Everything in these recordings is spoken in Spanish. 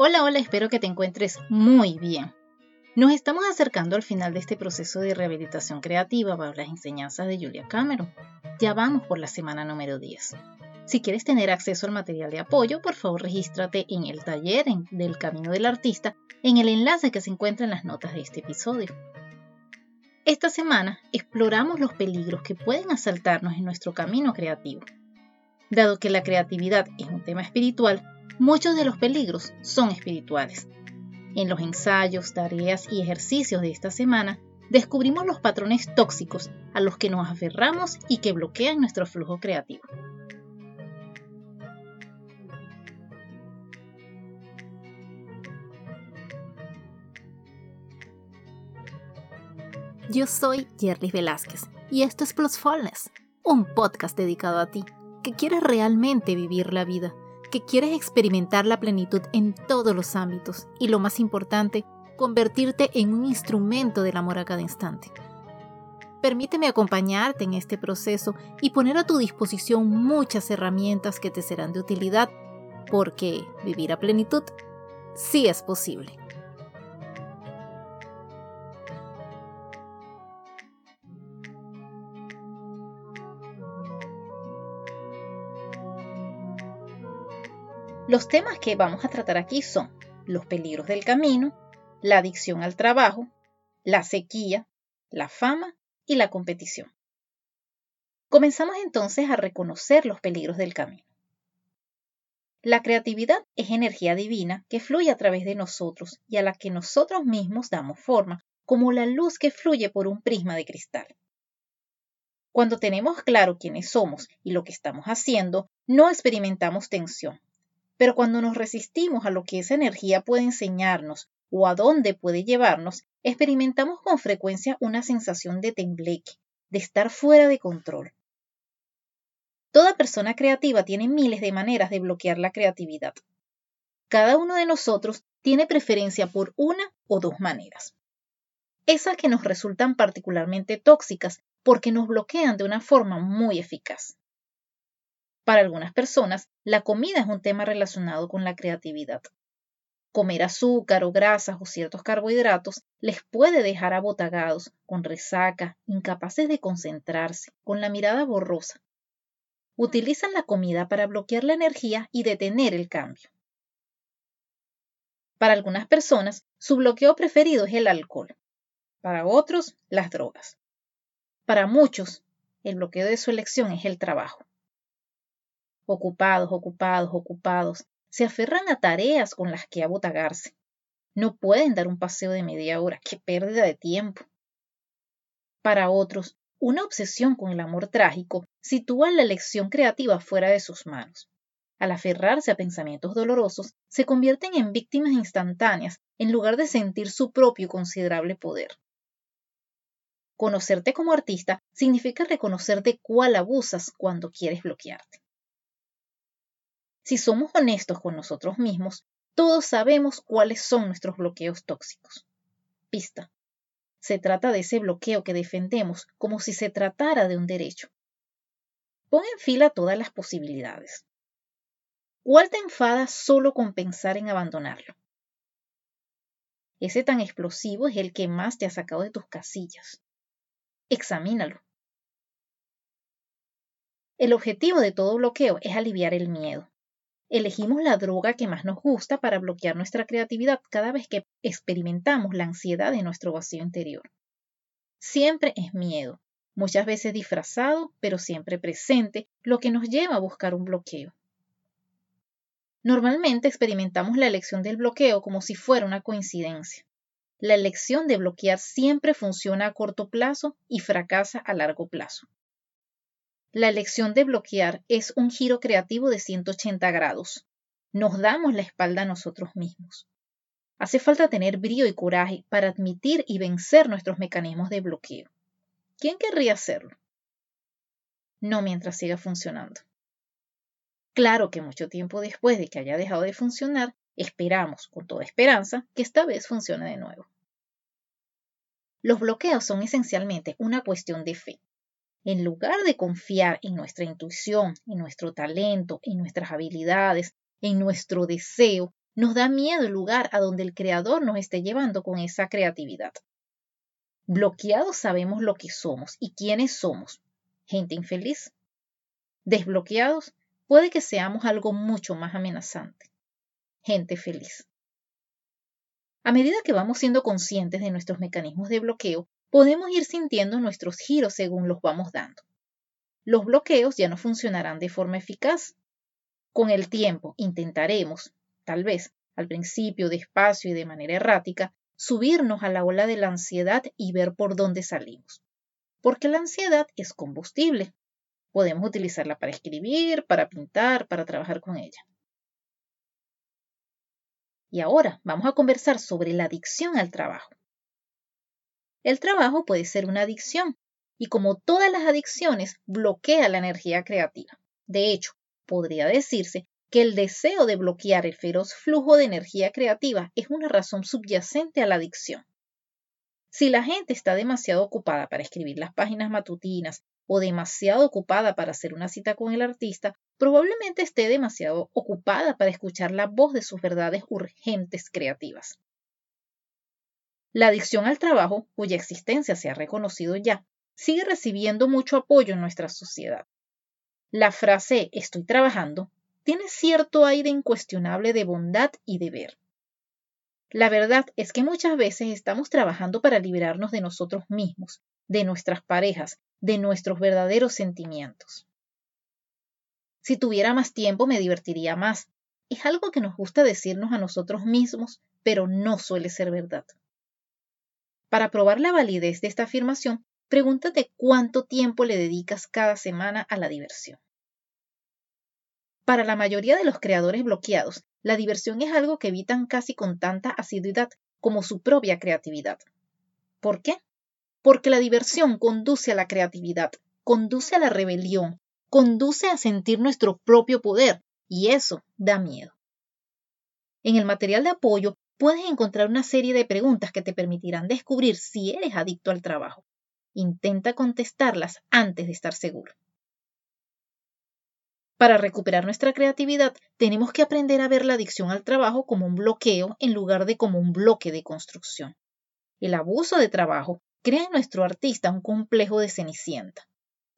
Hola, hola, espero que te encuentres muy bien. Nos estamos acercando al final de este proceso de rehabilitación creativa bajo las enseñanzas de Julia Cameron. Ya vamos por la semana número 10. Si quieres tener acceso al material de apoyo, por favor regístrate en el taller del Camino del Artista en el enlace que se encuentra en las notas de este episodio. Esta semana exploramos los peligros que pueden asaltarnos en nuestro camino creativo. Dado que la creatividad es un tema espiritual, Muchos de los peligros son espirituales. En los ensayos, tareas y ejercicios de esta semana, descubrimos los patrones tóxicos a los que nos aferramos y que bloquean nuestro flujo creativo. Yo soy Jerry Velázquez y esto es Plusfulness, un podcast dedicado a ti, que quieres realmente vivir la vida que quieres experimentar la plenitud en todos los ámbitos y lo más importante, convertirte en un instrumento del amor a cada instante. Permíteme acompañarte en este proceso y poner a tu disposición muchas herramientas que te serán de utilidad, porque vivir a plenitud sí es posible. Los temas que vamos a tratar aquí son los peligros del camino, la adicción al trabajo, la sequía, la fama y la competición. Comenzamos entonces a reconocer los peligros del camino. La creatividad es energía divina que fluye a través de nosotros y a la que nosotros mismos damos forma, como la luz que fluye por un prisma de cristal. Cuando tenemos claro quiénes somos y lo que estamos haciendo, no experimentamos tensión, pero cuando nos resistimos a lo que esa energía puede enseñarnos o a dónde puede llevarnos, experimentamos con frecuencia una sensación de tembleque, de estar fuera de control. Toda persona creativa tiene miles de maneras de bloquear la creatividad. Cada uno de nosotros tiene preferencia por una o dos maneras. Esas que nos resultan particularmente tóxicas porque nos bloquean de una forma muy eficaz. Para algunas personas, la comida es un tema relacionado con la creatividad. Comer azúcar o grasas o ciertos carbohidratos les puede dejar abotagados, con resaca, incapaces de concentrarse, con la mirada borrosa. Utilizan la comida para bloquear la energía y detener el cambio. Para algunas personas, su bloqueo preferido es el alcohol. Para otros, las drogas. Para muchos, el bloqueo de su elección es el trabajo ocupados, ocupados, ocupados, se aferran a tareas con las que abotagarse. No pueden dar un paseo de media hora, qué pérdida de tiempo. Para otros, una obsesión con el amor trágico sitúa la elección creativa fuera de sus manos. Al aferrarse a pensamientos dolorosos, se convierten en víctimas instantáneas en lugar de sentir su propio considerable poder. Conocerte como artista significa reconocer de cuál abusas cuando quieres bloquearte. Si somos honestos con nosotros mismos, todos sabemos cuáles son nuestros bloqueos tóxicos. Pista. Se trata de ese bloqueo que defendemos como si se tratara de un derecho. Pon en fila todas las posibilidades. ¿Cuál te enfada solo con pensar en abandonarlo? Ese tan explosivo es el que más te ha sacado de tus casillas. Examínalo. El objetivo de todo bloqueo es aliviar el miedo. Elegimos la droga que más nos gusta para bloquear nuestra creatividad cada vez que experimentamos la ansiedad de nuestro vacío interior. Siempre es miedo, muchas veces disfrazado, pero siempre presente, lo que nos lleva a buscar un bloqueo. Normalmente experimentamos la elección del bloqueo como si fuera una coincidencia. La elección de bloquear siempre funciona a corto plazo y fracasa a largo plazo. La elección de bloquear es un giro creativo de 180 grados. Nos damos la espalda a nosotros mismos. Hace falta tener brío y coraje para admitir y vencer nuestros mecanismos de bloqueo. ¿Quién querría hacerlo? No mientras siga funcionando. Claro que mucho tiempo después de que haya dejado de funcionar, esperamos, con toda esperanza, que esta vez funcione de nuevo. Los bloqueos son esencialmente una cuestión de fe. En lugar de confiar en nuestra intuición, en nuestro talento, en nuestras habilidades, en nuestro deseo, nos da miedo el lugar a donde el creador nos esté llevando con esa creatividad. Bloqueados sabemos lo que somos y quiénes somos. Gente infeliz. Desbloqueados puede que seamos algo mucho más amenazante. Gente feliz. A medida que vamos siendo conscientes de nuestros mecanismos de bloqueo, podemos ir sintiendo nuestros giros según los vamos dando. Los bloqueos ya no funcionarán de forma eficaz. Con el tiempo intentaremos, tal vez al principio despacio y de manera errática, subirnos a la ola de la ansiedad y ver por dónde salimos. Porque la ansiedad es combustible. Podemos utilizarla para escribir, para pintar, para trabajar con ella. Y ahora vamos a conversar sobre la adicción al trabajo. El trabajo puede ser una adicción y como todas las adicciones bloquea la energía creativa. De hecho, podría decirse que el deseo de bloquear el feroz flujo de energía creativa es una razón subyacente a la adicción. Si la gente está demasiado ocupada para escribir las páginas matutinas o demasiado ocupada para hacer una cita con el artista, probablemente esté demasiado ocupada para escuchar la voz de sus verdades urgentes creativas. La adicción al trabajo, cuya existencia se ha reconocido ya, sigue recibiendo mucho apoyo en nuestra sociedad. La frase estoy trabajando tiene cierto aire incuestionable de bondad y deber. La verdad es que muchas veces estamos trabajando para liberarnos de nosotros mismos, de nuestras parejas, de nuestros verdaderos sentimientos. Si tuviera más tiempo me divertiría más. Es algo que nos gusta decirnos a nosotros mismos, pero no suele ser verdad. Para probar la validez de esta afirmación, pregúntate cuánto tiempo le dedicas cada semana a la diversión. Para la mayoría de los creadores bloqueados, la diversión es algo que evitan casi con tanta asiduidad como su propia creatividad. ¿Por qué? Porque la diversión conduce a la creatividad, conduce a la rebelión, conduce a sentir nuestro propio poder, y eso da miedo. En el material de apoyo puedes encontrar una serie de preguntas que te permitirán descubrir si eres adicto al trabajo. Intenta contestarlas antes de estar seguro. Para recuperar nuestra creatividad, tenemos que aprender a ver la adicción al trabajo como un bloqueo en lugar de como un bloque de construcción. El abuso de trabajo crea en nuestro artista un complejo de cenicienta.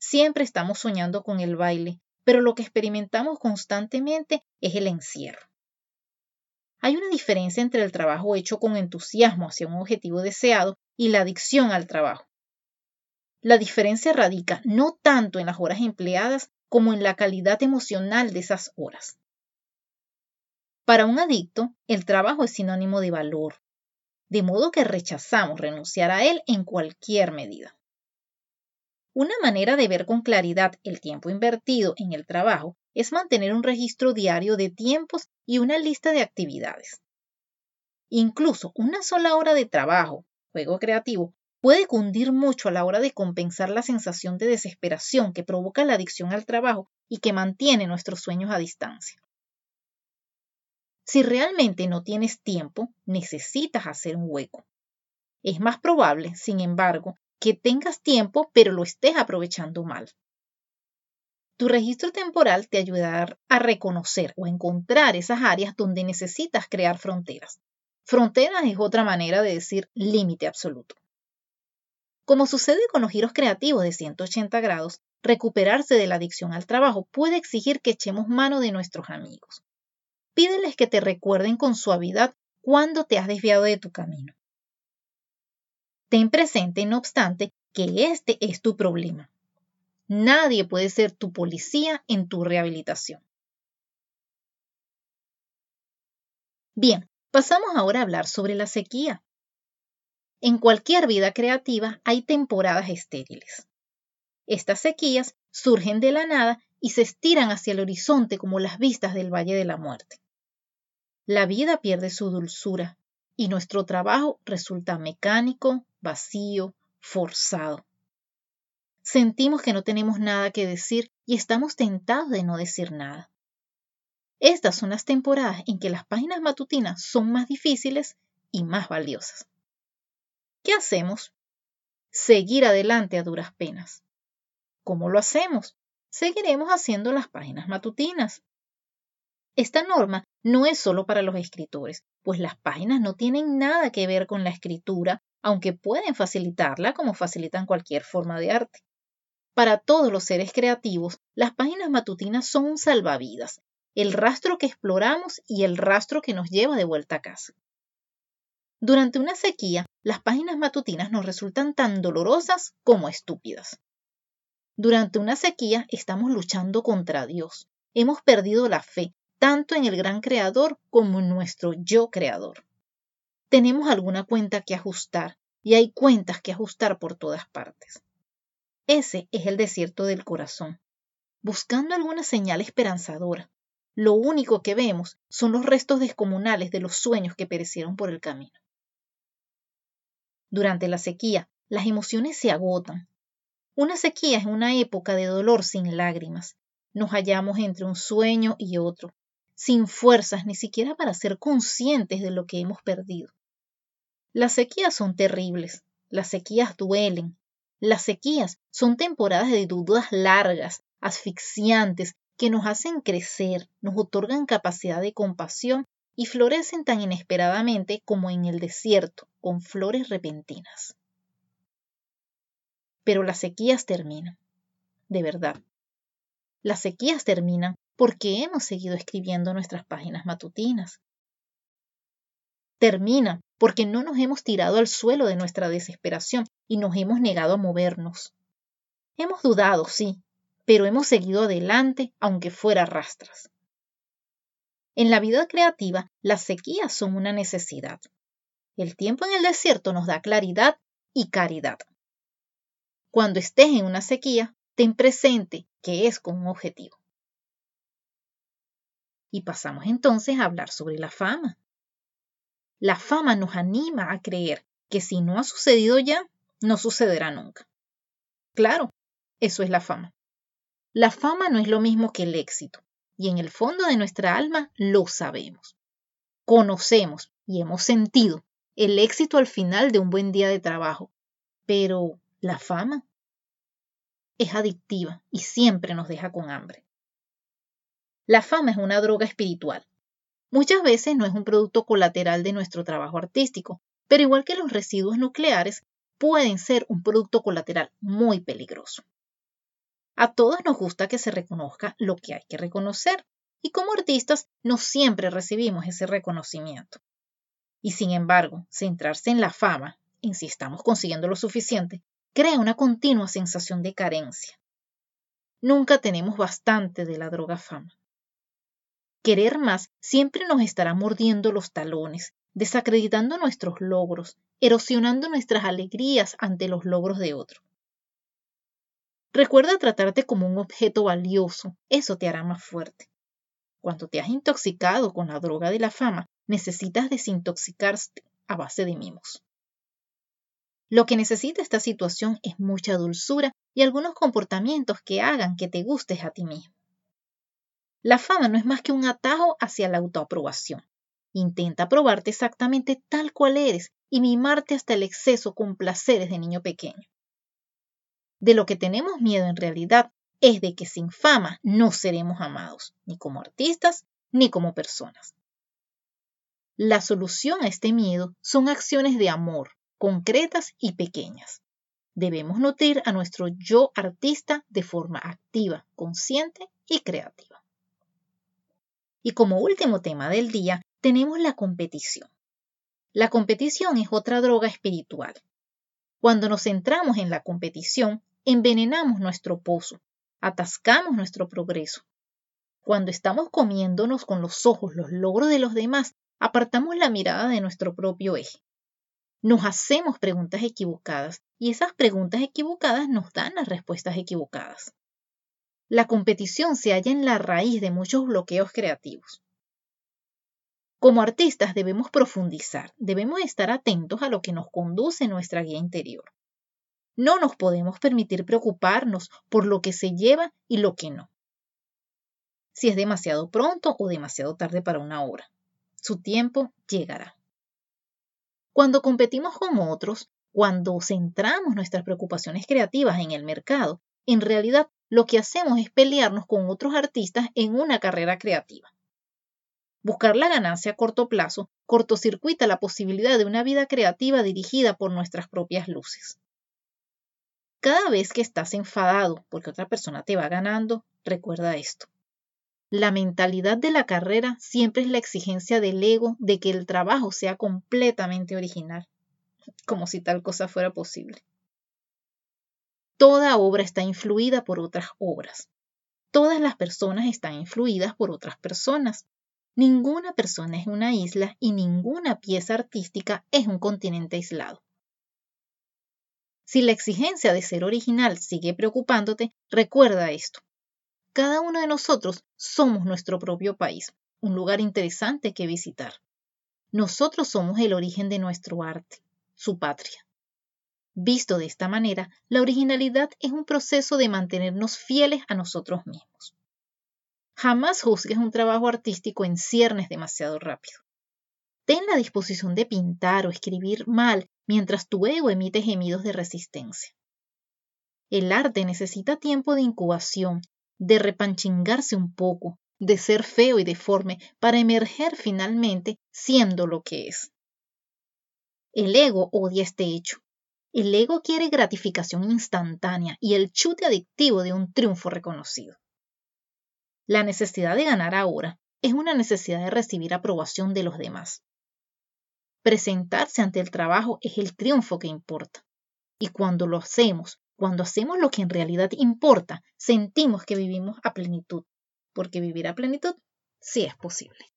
Siempre estamos soñando con el baile, pero lo que experimentamos constantemente es el encierro. Hay una diferencia entre el trabajo hecho con entusiasmo hacia un objetivo deseado y la adicción al trabajo. La diferencia radica no tanto en las horas empleadas, como en la calidad emocional de esas horas. Para un adicto, el trabajo es sinónimo de valor, de modo que rechazamos renunciar a él en cualquier medida. Una manera de ver con claridad el tiempo invertido en el trabajo es mantener un registro diario de tiempos y una lista de actividades. Incluso una sola hora de trabajo, juego creativo, puede cundir mucho a la hora de compensar la sensación de desesperación que provoca la adicción al trabajo y que mantiene nuestros sueños a distancia. Si realmente no tienes tiempo, necesitas hacer un hueco. Es más probable, sin embargo, que tengas tiempo pero lo estés aprovechando mal. Tu registro temporal te ayudará a reconocer o encontrar esas áreas donde necesitas crear fronteras. Fronteras es otra manera de decir límite absoluto. Como sucede con los giros creativos de 180 grados, recuperarse de la adicción al trabajo puede exigir que echemos mano de nuestros amigos. Pídeles que te recuerden con suavidad cuando te has desviado de tu camino. Ten presente, no obstante, que este es tu problema. Nadie puede ser tu policía en tu rehabilitación. Bien, pasamos ahora a hablar sobre la sequía. En cualquier vida creativa hay temporadas estériles. Estas sequías surgen de la nada y se estiran hacia el horizonte como las vistas del Valle de la Muerte. La vida pierde su dulzura y nuestro trabajo resulta mecánico, vacío, forzado. Sentimos que no tenemos nada que decir y estamos tentados de no decir nada. Estas son las temporadas en que las páginas matutinas son más difíciles y más valiosas. ¿Qué hacemos? Seguir adelante a duras penas. ¿Cómo lo hacemos? Seguiremos haciendo las páginas matutinas. Esta norma no es solo para los escritores, pues las páginas no tienen nada que ver con la escritura, aunque pueden facilitarla como facilitan cualquier forma de arte. Para todos los seres creativos, las páginas matutinas son un salvavidas, el rastro que exploramos y el rastro que nos lleva de vuelta a casa. Durante una sequía, las páginas matutinas nos resultan tan dolorosas como estúpidas. Durante una sequía estamos luchando contra Dios. Hemos perdido la fe, tanto en el gran creador como en nuestro yo creador. Tenemos alguna cuenta que ajustar y hay cuentas que ajustar por todas partes. Ese es el desierto del corazón, buscando alguna señal esperanzadora. Lo único que vemos son los restos descomunales de los sueños que perecieron por el camino. Durante la sequía, las emociones se agotan, una sequía es una época de dolor sin lágrimas. Nos hallamos entre un sueño y otro, sin fuerzas ni siquiera para ser conscientes de lo que hemos perdido. Las sequías son terribles, las sequías duelen, las sequías son temporadas de dudas largas, asfixiantes, que nos hacen crecer, nos otorgan capacidad de compasión y florecen tan inesperadamente como en el desierto, con flores repentinas pero las sequías terminan. De verdad. Las sequías terminan porque hemos seguido escribiendo nuestras páginas matutinas. Terminan porque no nos hemos tirado al suelo de nuestra desesperación y nos hemos negado a movernos. Hemos dudado, sí, pero hemos seguido adelante aunque fuera rastras. En la vida creativa, las sequías son una necesidad. El tiempo en el desierto nos da claridad y caridad. Cuando estés en una sequía, ten presente que es con un objetivo. Y pasamos entonces a hablar sobre la fama. La fama nos anima a creer que si no ha sucedido ya, no sucederá nunca. Claro, eso es la fama. La fama no es lo mismo que el éxito, y en el fondo de nuestra alma lo sabemos. Conocemos y hemos sentido el éxito al final de un buen día de trabajo, pero la fama es adictiva y siempre nos deja con hambre. La fama es una droga espiritual. Muchas veces no es un producto colateral de nuestro trabajo artístico, pero igual que los residuos nucleares, pueden ser un producto colateral muy peligroso. A todos nos gusta que se reconozca lo que hay que reconocer, y como artistas no siempre recibimos ese reconocimiento. Y sin embargo, centrarse en la fama, en si estamos consiguiendo lo suficiente, crea una continua sensación de carencia. Nunca tenemos bastante de la droga fama. Querer más siempre nos estará mordiendo los talones, desacreditando nuestros logros, erosionando nuestras alegrías ante los logros de otro. Recuerda tratarte como un objeto valioso, eso te hará más fuerte. Cuando te has intoxicado con la droga de la fama, necesitas desintoxicarte a base de mimos. Lo que necesita esta situación es mucha dulzura y algunos comportamientos que hagan que te gustes a ti mismo. La fama no es más que un atajo hacia la autoaprobación. Intenta probarte exactamente tal cual eres y mimarte hasta el exceso con placeres de niño pequeño. De lo que tenemos miedo en realidad es de que sin fama no seremos amados, ni como artistas, ni como personas. La solución a este miedo son acciones de amor, concretas y pequeñas. Debemos nutrir a nuestro yo artista de forma activa, consciente y creativa. Y como último tema del día, tenemos la competición. La competición es otra droga espiritual. Cuando nos centramos en la competición, envenenamos nuestro pozo, atascamos nuestro progreso. Cuando estamos comiéndonos con los ojos los logros de los demás, apartamos la mirada de nuestro propio eje nos hacemos preguntas equivocadas y esas preguntas equivocadas nos dan las respuestas equivocadas. La competición se halla en la raíz de muchos bloqueos creativos. Como artistas debemos profundizar, debemos estar atentos a lo que nos conduce nuestra guía interior. No nos podemos permitir preocuparnos por lo que se lleva y lo que no. Si es demasiado pronto o demasiado tarde para una hora. Su tiempo llegará. Cuando competimos con otros, cuando centramos nuestras preocupaciones creativas en el mercado, en realidad lo que hacemos es pelearnos con otros artistas en una carrera creativa. Buscar la ganancia a corto plazo cortocircuita la posibilidad de una vida creativa dirigida por nuestras propias luces. Cada vez que estás enfadado porque otra persona te va ganando, recuerda esto. La mentalidad de la carrera siempre es la exigencia del ego de que el trabajo sea completamente original, como si tal cosa fuera posible. Toda obra está influida por otras obras. Todas las personas están influidas por otras personas. Ninguna persona es una isla y ninguna pieza artística es un continente aislado. Si la exigencia de ser original sigue preocupándote, recuerda esto. Cada uno de nosotros somos nuestro propio país, un lugar interesante que visitar. Nosotros somos el origen de nuestro arte, su patria. Visto de esta manera, la originalidad es un proceso de mantenernos fieles a nosotros mismos. Jamás juzgues un trabajo artístico en ciernes demasiado rápido. Ten la disposición de pintar o escribir mal mientras tu ego emite gemidos de resistencia. El arte necesita tiempo de incubación, de repanchingarse un poco, de ser feo y deforme para emerger finalmente siendo lo que es. El ego odia este hecho el ego quiere gratificación instantánea y el chute adictivo de un triunfo reconocido. La necesidad de ganar ahora es una necesidad de recibir aprobación de los demás. Presentarse ante el trabajo es el triunfo que importa. Y cuando lo hacemos, cuando hacemos lo que en realidad importa, sentimos que vivimos a plenitud, porque vivir a plenitud sí es posible.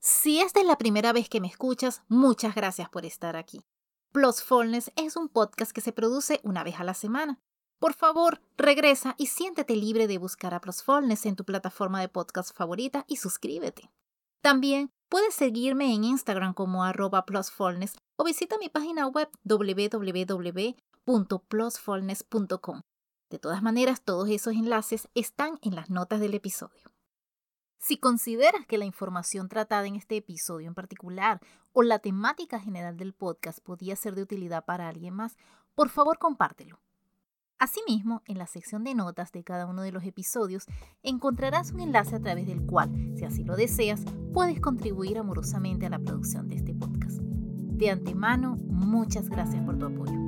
Si esta es la primera vez que me escuchas, muchas gracias por estar aquí. Plusfulness es un podcast que se produce una vez a la semana. Por favor, regresa y siéntete libre de buscar a Plusfulness en tu plataforma de podcast favorita y suscríbete. También puedes seguirme en Instagram como arroba plusfulness o visita mi página web www.plusfulness.com. De todas maneras, todos esos enlaces están en las notas del episodio. Si consideras que la información tratada en este episodio en particular o la temática general del podcast podía ser de utilidad para alguien más, por favor compártelo. Asimismo, en la sección de notas de cada uno de los episodios encontrarás un enlace a través del cual, si así lo deseas, puedes contribuir amorosamente a la producción de este podcast. De antemano, muchas gracias por tu apoyo.